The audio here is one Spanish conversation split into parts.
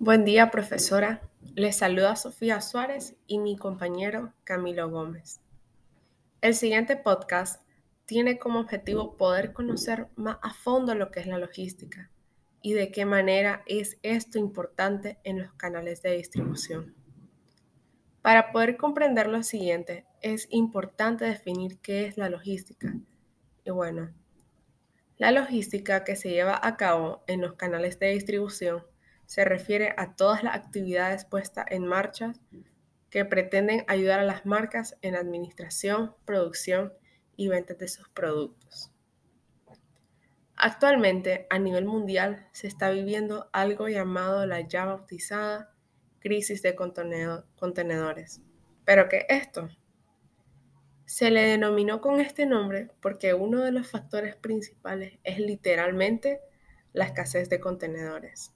Buen día, profesora. Les saluda Sofía Suárez y mi compañero Camilo Gómez. El siguiente podcast tiene como objetivo poder conocer más a fondo lo que es la logística y de qué manera es esto importante en los canales de distribución. Para poder comprender lo siguiente, es importante definir qué es la logística. Y bueno, la logística que se lleva a cabo en los canales de distribución se refiere a todas las actividades puestas en marcha que pretenden ayudar a las marcas en administración, producción y ventas de sus productos. Actualmente, a nivel mundial, se está viviendo algo llamado la ya bautizada crisis de contenedores. ¿Pero qué es esto? Se le denominó con este nombre porque uno de los factores principales es literalmente la escasez de contenedores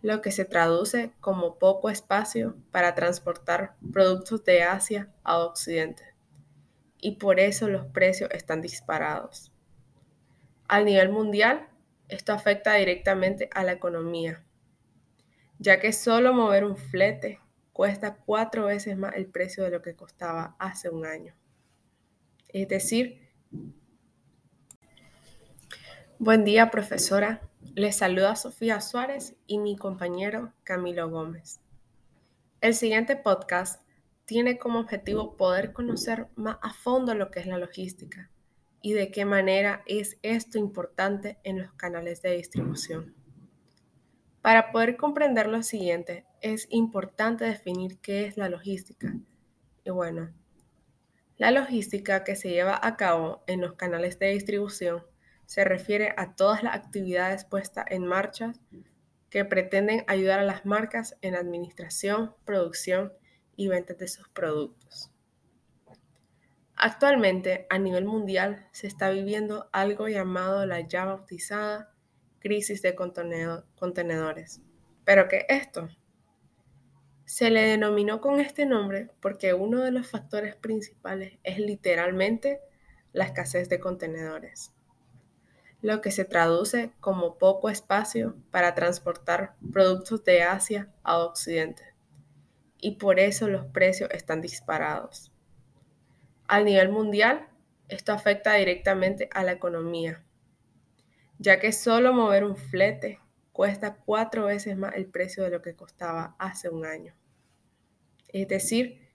lo que se traduce como poco espacio para transportar productos de Asia a Occidente. Y por eso los precios están disparados. Al nivel mundial, esto afecta directamente a la economía, ya que solo mover un flete cuesta cuatro veces más el precio de lo que costaba hace un año. Es decir, buen día profesora, les saluda Sofía Suárez y mi compañero Camilo Gómez. El siguiente podcast tiene como objetivo poder conocer más a fondo lo que es la logística y de qué manera es esto importante en los canales de distribución. Para poder comprender lo siguiente, es importante definir qué es la logística. Y bueno, la logística que se lleva a cabo en los canales de distribución se refiere a todas las actividades puestas en marcha que pretenden ayudar a las marcas en administración, producción y ventas de sus productos. Actualmente, a nivel mundial, se está viviendo algo llamado la ya bautizada crisis de contenedores. ¿Pero qué es esto? Se le denominó con este nombre porque uno de los factores principales es literalmente la escasez de contenedores lo que se traduce como poco espacio para transportar productos de Asia a Occidente. Y por eso los precios están disparados. Al nivel mundial, esto afecta directamente a la economía, ya que solo mover un flete cuesta cuatro veces más el precio de lo que costaba hace un año. Es decir,